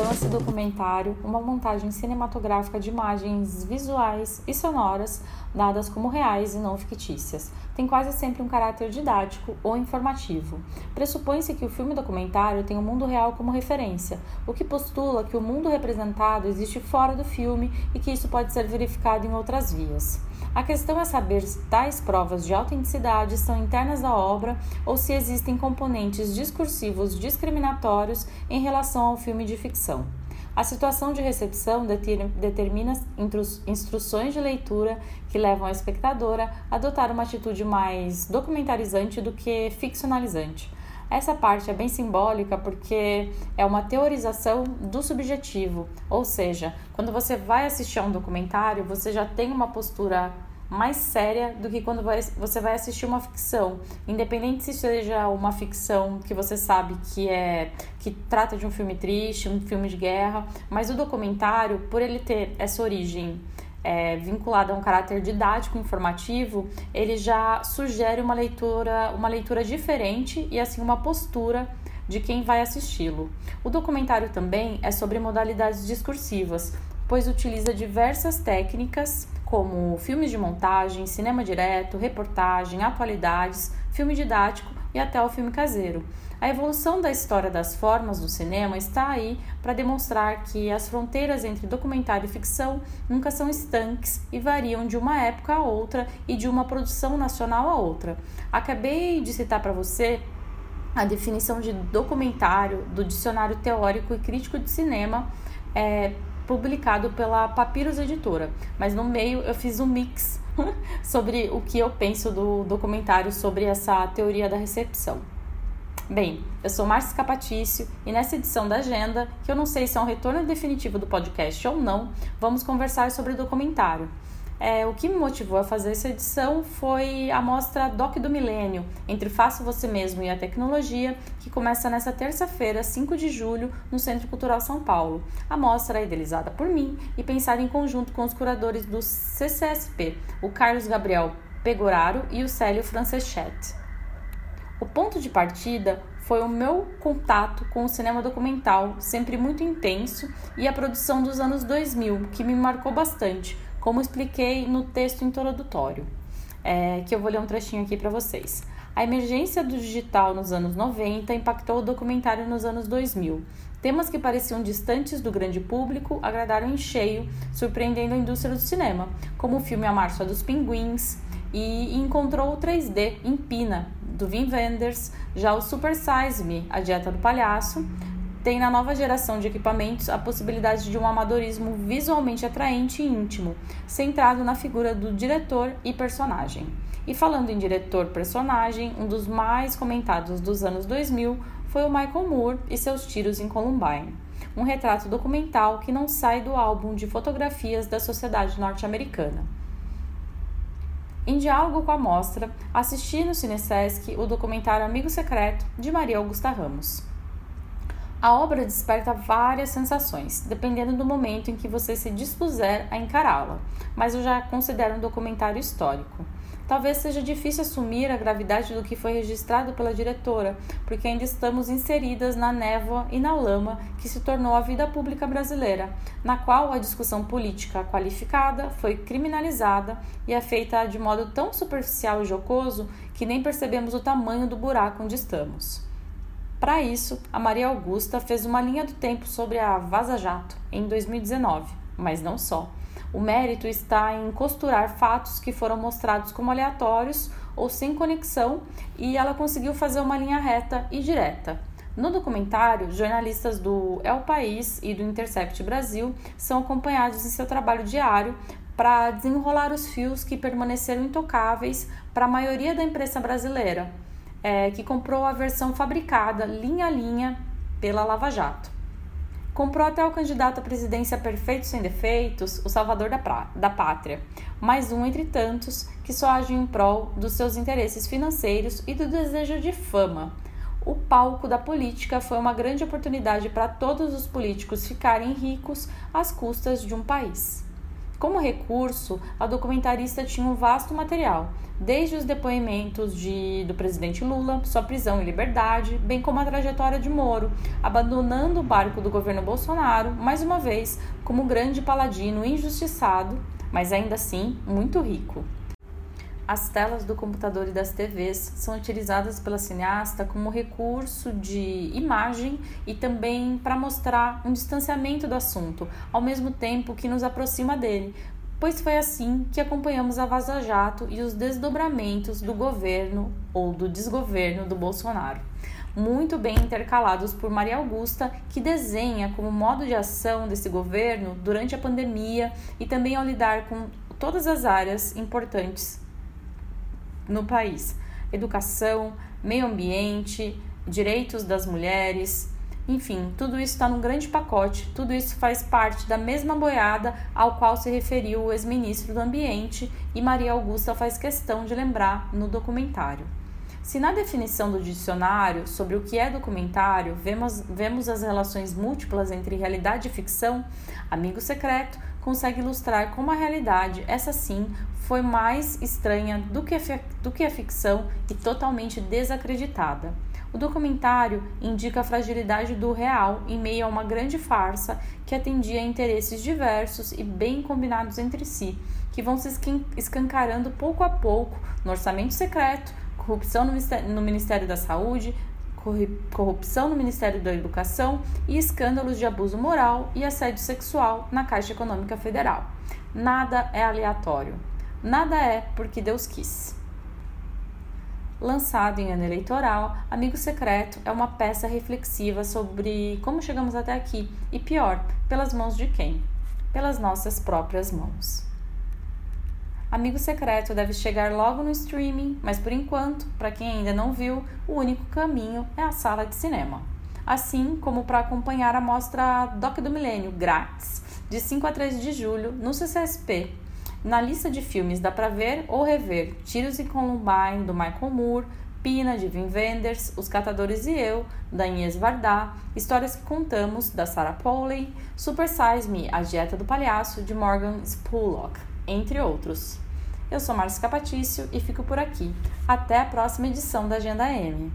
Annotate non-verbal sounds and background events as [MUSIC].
Chama-se documentário uma montagem cinematográfica de imagens visuais e sonoras dadas como reais e não fictícias. Tem quase sempre um caráter didático ou informativo. Pressupõe-se que o filme documentário tem o mundo real como referência, o que postula que o mundo representado existe fora do filme e que isso pode ser verificado em outras vias. A questão é saber se tais provas de autenticidade são internas da obra ou se existem componentes discursivos discriminatórios em relação ao filme de ficção. A situação de recepção determina instruções de leitura que levam a espectadora a adotar uma atitude mais documentarizante do que ficcionalizante. Essa parte é bem simbólica porque é uma teorização do subjetivo, ou seja, quando você vai assistir a um documentário, você já tem uma postura mais séria do que quando você vai assistir uma ficção. Independente se seja uma ficção que você sabe que é que trata de um filme triste, um filme de guerra, mas o documentário, por ele ter essa origem é, vinculada a um caráter didático informativo, ele já sugere uma leitura, uma leitura diferente e assim uma postura de quem vai assisti-lo. O documentário também é sobre modalidades discursivas, pois utiliza diversas técnicas como filmes de montagem, cinema direto, reportagem, atualidades, filme didático e até o filme caseiro. A evolução da história das formas do cinema está aí para demonstrar que as fronteiras entre documentário e ficção nunca são estanques e variam de uma época a outra e de uma produção nacional a outra. Acabei de citar para você a definição de documentário do Dicionário Teórico e Crítico de Cinema. É, publicado pela Papyrus Editora, mas no meio eu fiz um mix [LAUGHS] sobre o que eu penso do documentário sobre essa teoria da recepção. Bem, eu sou Márcia Capatício e nessa edição da Agenda, que eu não sei se é um retorno definitivo do podcast ou não, vamos conversar sobre o documentário. É, o que me motivou a fazer essa edição foi a mostra Doc do Milênio, entre Faça Você Mesmo e a Tecnologia, que começa nesta terça-feira, 5 de julho, no Centro Cultural São Paulo. A mostra é idealizada por mim e pensada em conjunto com os curadores do CCSP, o Carlos Gabriel Pegoraro e o Célio Franceschet. O ponto de partida foi o meu contato com o cinema documental, sempre muito intenso, e a produção dos anos 2000, que me marcou bastante, como expliquei no texto introdutório, é, que eu vou ler um trechinho aqui para vocês. A emergência do digital nos anos 90 impactou o documentário nos anos 2000. Temas que pareciam distantes do grande público agradaram em cheio, surpreendendo a indústria do cinema, como o filme A Marcha dos Pinguins, e encontrou o 3D em Pina, do Wim Wenders, já o Super Size Me, A Dieta do Palhaço, tem na nova geração de equipamentos a possibilidade de um amadorismo visualmente atraente e íntimo, centrado na figura do diretor e personagem. E falando em diretor-personagem, um dos mais comentados dos anos 2000 foi o Michael Moore e seus tiros em Columbine, um retrato documental que não sai do álbum de fotografias da sociedade norte-americana. Em diálogo com a mostra, assisti no Cinesesc o documentário Amigo Secreto de Maria Augusta Ramos. A obra desperta várias sensações, dependendo do momento em que você se dispuser a encará-la, mas eu já considero um documentário histórico. Talvez seja difícil assumir a gravidade do que foi registrado pela diretora, porque ainda estamos inseridas na névoa e na lama que se tornou a vida pública brasileira, na qual a discussão política qualificada foi criminalizada e é feita de modo tão superficial e jocoso que nem percebemos o tamanho do buraco onde estamos. Para isso, a Maria Augusta fez uma linha do tempo sobre a Vaza Jato em 2019, mas não só. O mérito está em costurar fatos que foram mostrados como aleatórios ou sem conexão e ela conseguiu fazer uma linha reta e direta. No documentário, jornalistas do El País e do Intercept Brasil são acompanhados em seu trabalho diário para desenrolar os fios que permaneceram intocáveis para a maioria da imprensa brasileira é, que comprou a versão fabricada, linha a linha, pela Lava Jato. Comprou até o candidato à presidência perfeito sem defeitos, o salvador da, pra, da pátria, mais um entre tantos que só age em prol dos seus interesses financeiros e do desejo de fama. O palco da política foi uma grande oportunidade para todos os políticos ficarem ricos às custas de um país. Como recurso, a documentarista tinha um vasto material, desde os depoimentos de, do presidente Lula, sua prisão e liberdade, bem como a trajetória de Moro, abandonando o barco do governo Bolsonaro, mais uma vez, como grande paladino injustiçado, mas ainda assim muito rico. As telas do computador e das TVs são utilizadas pela cineasta como recurso de imagem e também para mostrar um distanciamento do assunto, ao mesmo tempo que nos aproxima dele, pois foi assim que acompanhamos a Vaza Jato e os desdobramentos do governo ou do desgoverno do Bolsonaro. Muito bem intercalados por Maria Augusta, que desenha como modo de ação desse governo durante a pandemia e também ao lidar com todas as áreas importantes no país: educação, meio ambiente, direitos das mulheres, enfim, tudo isso está num grande pacote, tudo isso faz parte da mesma boiada ao qual se referiu o ex-ministro do Ambiente e Maria Augusta faz questão de lembrar no documentário. Se na definição do dicionário sobre o que é documentário vemos, vemos as relações múltiplas entre realidade e ficção, Amigo Secreto consegue ilustrar como a realidade, essa sim, foi mais estranha do que, a, do que a ficção e totalmente desacreditada. O documentário indica a fragilidade do real em meio a uma grande farsa que atendia a interesses diversos e bem combinados entre si, que vão se escancarando pouco a pouco no orçamento secreto, corrupção no Ministério da Saúde, corrupção no Ministério da Educação e escândalos de abuso moral e assédio sexual na Caixa Econômica Federal. Nada é aleatório. Nada é porque Deus quis. Lançado em ano eleitoral, Amigo Secreto é uma peça reflexiva sobre como chegamos até aqui e, pior, pelas mãos de quem? Pelas nossas próprias mãos. Amigo Secreto deve chegar logo no streaming, mas por enquanto, para quem ainda não viu, o único caminho é a sala de cinema. Assim como para acompanhar a mostra Doc do Milênio grátis, de 5 a 3 de julho, no CCSP. Na lista de filmes dá para ver ou rever Tiros em Columbine, do Michael Moore, Pina, de Wim Wenders, Os Catadores e Eu, da Inês Vardá, Histórias que Contamos, da Sarah Polley, Super Size Me, A Dieta do Palhaço, de Morgan Spurlock entre outros. Eu sou Márcio Capatício e fico por aqui. Até a próxima edição da Agenda M.